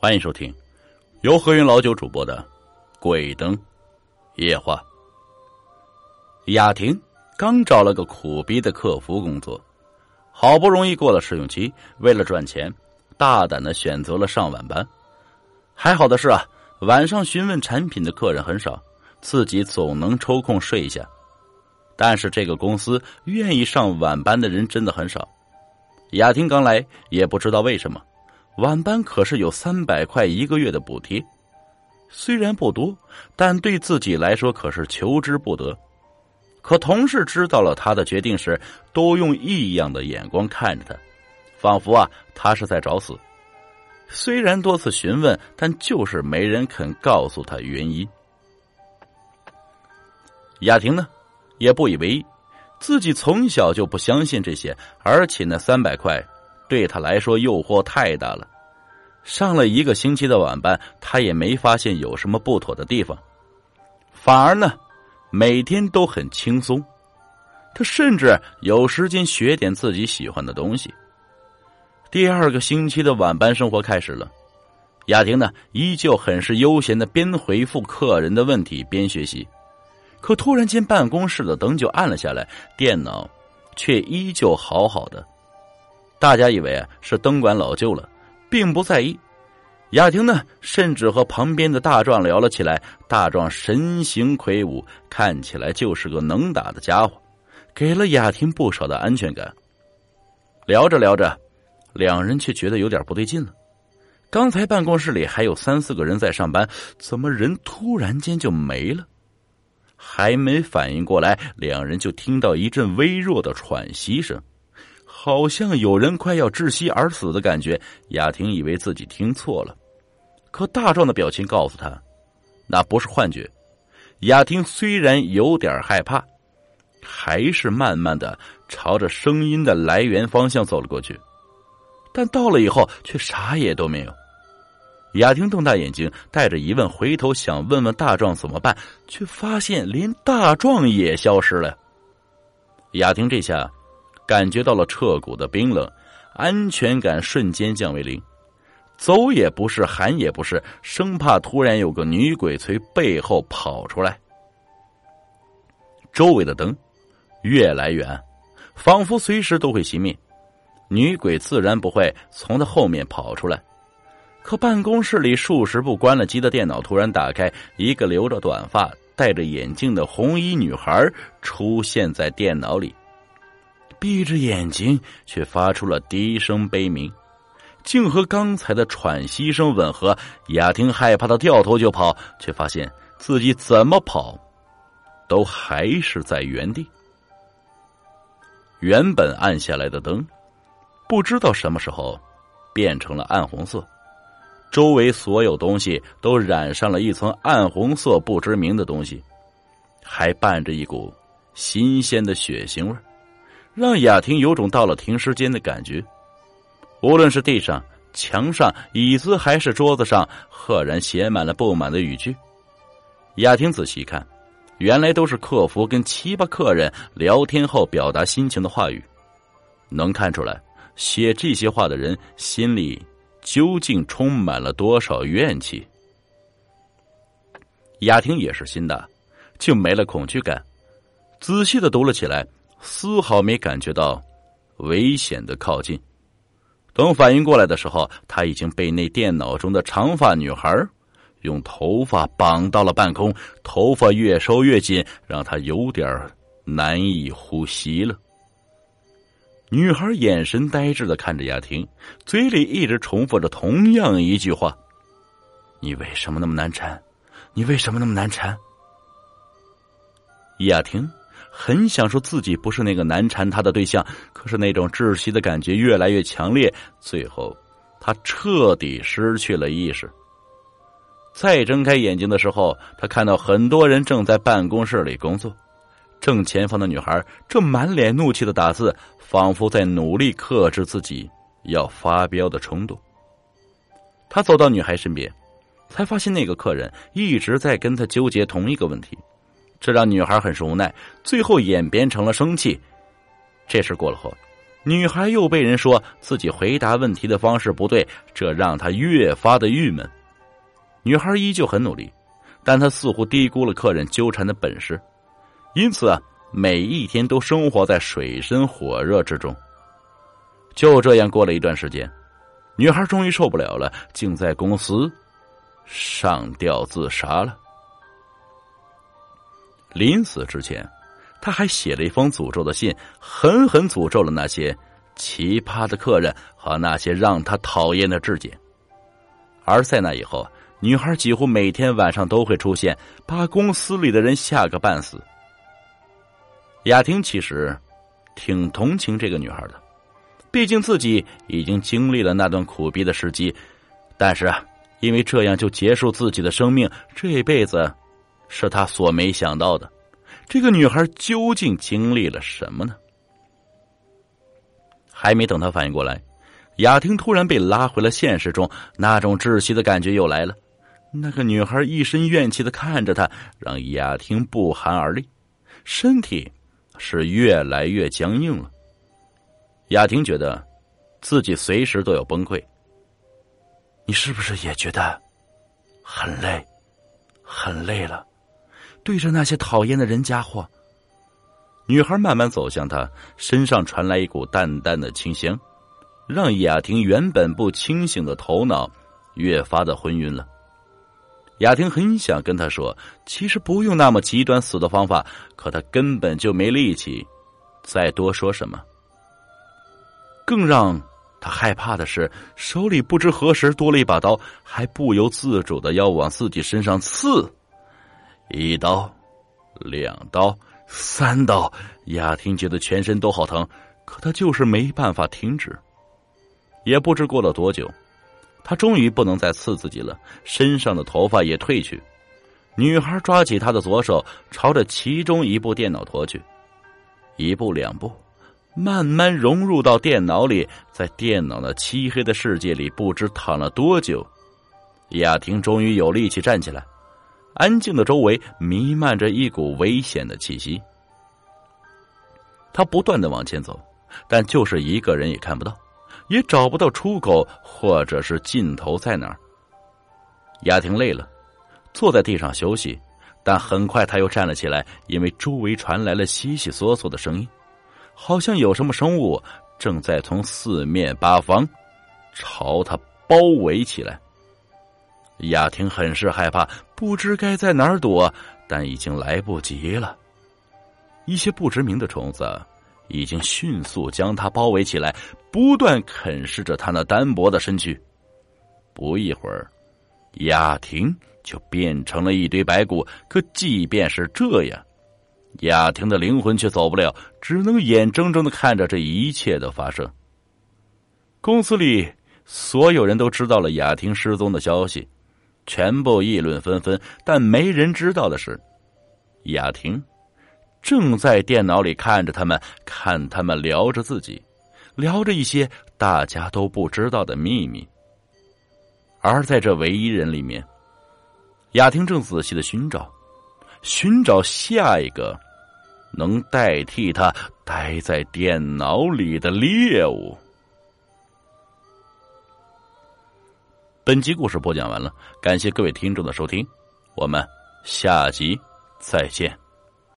欢迎收听由何云老九主播的《鬼灯夜话》。雅婷刚找了个苦逼的客服工作，好不容易过了试用期，为了赚钱，大胆的选择了上晚班。还好的是啊，晚上询问产品的客人很少，自己总能抽空睡一下。但是这个公司愿意上晚班的人真的很少。雅婷刚来，也不知道为什么。晚班可是有三百块一个月的补贴，虽然不多，但对自己来说可是求之不得。可同事知道了他的决定时，都用异样的眼光看着他，仿佛啊他是在找死。虽然多次询问，但就是没人肯告诉他原因。雅婷呢，也不以为意，自己从小就不相信这些，而且那三百块。对他来说，诱惑太大了。上了一个星期的晚班，他也没发现有什么不妥的地方，反而呢，每天都很轻松。他甚至有时间学点自己喜欢的东西。第二个星期的晚班生活开始了，雅婷呢，依旧很是悠闲的边回复客人的问题边学习。可突然间，办公室的灯就暗了下来，电脑却依旧好好的。大家以为啊是灯管老旧了，并不在意。雅婷呢，甚至和旁边的大壮聊了起来。大壮身形魁梧，看起来就是个能打的家伙，给了雅婷不少的安全感。聊着聊着，两人却觉得有点不对劲了。刚才办公室里还有三四个人在上班，怎么人突然间就没了？还没反应过来，两人就听到一阵微弱的喘息声。好像有人快要窒息而死的感觉，雅婷以为自己听错了，可大壮的表情告诉他，那不是幻觉。雅婷虽然有点害怕，还是慢慢的朝着声音的来源方向走了过去，但到了以后却啥也都没有。雅婷瞪大眼睛，带着疑问回头想问问大壮怎么办，却发现连大壮也消失了。雅婷这下。感觉到了彻骨的冰冷，安全感瞬间降为零，走也不是，喊也不是，生怕突然有个女鬼从背后跑出来。周围的灯越来越暗，仿佛随时都会熄灭，女鬼自然不会从他后面跑出来。可办公室里数十部关了机的电脑突然打开，一个留着短发、戴着眼镜的红衣女孩出现在电脑里。闭着眼睛，却发出了低声悲鸣，竟和刚才的喘息声吻合。雅婷害怕的掉头就跑，却发现自己怎么跑，都还是在原地。原本暗下来的灯，不知道什么时候变成了暗红色，周围所有东西都染上了一层暗红色不知名的东西，还伴着一股新鲜的血腥味。让雅婷有种到了停尸间的感觉，无论是地上、墙上、椅子还是桌子上，赫然写满了不满的语句。雅婷仔细看，原来都是客服跟七八客人聊天后表达心情的话语。能看出来，写这些话的人心里究竟充满了多少怨气。雅婷也是新的，就没了恐惧感，仔细的读了起来。丝毫没感觉到危险的靠近。等反应过来的时候，他已经被那电脑中的长发女孩用头发绑到了半空，头发越收越紧，让他有点难以呼吸了。女孩眼神呆滞的看着雅婷，嘴里一直重复着同样一句话：“你为什么那么难缠？你为什么那么难缠？”雅婷。很想说自己不是那个难缠他的对象，可是那种窒息的感觉越来越强烈，最后他彻底失去了意识。再睁开眼睛的时候，他看到很多人正在办公室里工作，正前方的女孩正满脸怒气的打字，仿佛在努力克制自己要发飙的冲动。他走到女孩身边，才发现那个客人一直在跟他纠结同一个问题。这让女孩很是无奈，最后演变成了生气。这事过了后，女孩又被人说自己回答问题的方式不对，这让她越发的郁闷。女孩依旧很努力，但她似乎低估了客人纠缠的本事，因此啊，每一天都生活在水深火热之中。就这样过了一段时间，女孩终于受不了了，竟在公司上吊自杀了。临死之前，他还写了一封诅咒的信，狠狠诅咒了那些奇葩的客人和那些让他讨厌的质检。而在那以后，女孩几乎每天晚上都会出现，把公司里的人吓个半死。雅婷其实挺同情这个女孩的，毕竟自己已经经历了那段苦逼的时机，但是啊，因为这样就结束自己的生命，这辈子。是他所没想到的，这个女孩究竟经历了什么呢？还没等他反应过来，雅婷突然被拉回了现实中，那种窒息的感觉又来了。那个女孩一身怨气的看着他，让雅婷不寒而栗，身体是越来越僵硬了。雅婷觉得自己随时都要崩溃。你是不是也觉得很累，很累了？对着那些讨厌的人家伙，女孩慢慢走向他，身上传来一股淡淡的清香，让雅婷原本不清醒的头脑越发的昏晕了。雅婷很想跟他说，其实不用那么极端死的方法，可他根本就没力气再多说什么。更让他害怕的是，手里不知何时多了一把刀，还不由自主的要往自己身上刺。一刀，两刀，三刀，雅婷觉得全身都好疼，可她就是没办法停止。也不知过了多久，她终于不能再刺自己了，身上的头发也褪去。女孩抓起她的左手，朝着其中一部电脑拖去，一步两步，慢慢融入到电脑里，在电脑那漆黑的世界里，不知躺了多久，雅婷终于有力气站起来。安静的周围弥漫着一股危险的气息。他不断的往前走，但就是一个人也看不到，也找不到出口或者是尽头在哪儿。雅婷累了，坐在地上休息，但很快他又站了起来，因为周围传来了悉悉嗦嗦的声音，好像有什么生物正在从四面八方朝他包围起来。雅婷很是害怕，不知该在哪儿躲，但已经来不及了。一些不知名的虫子已经迅速将他包围起来，不断啃噬着他那单薄的身躯。不一会儿，雅婷就变成了一堆白骨。可即便是这样，雅婷的灵魂却走不了，只能眼睁睁的看着这一切的发生。公司里所有人都知道了雅婷失踪的消息。全部议论纷纷，但没人知道的是，雅婷正在电脑里看着他们，看他们聊着自己，聊着一些大家都不知道的秘密。而在这唯一人里面，雅婷正仔细的寻找，寻找下一个能代替他待在电脑里的猎物。本集故事播讲完了，感谢各位听众的收听，我们下集再见。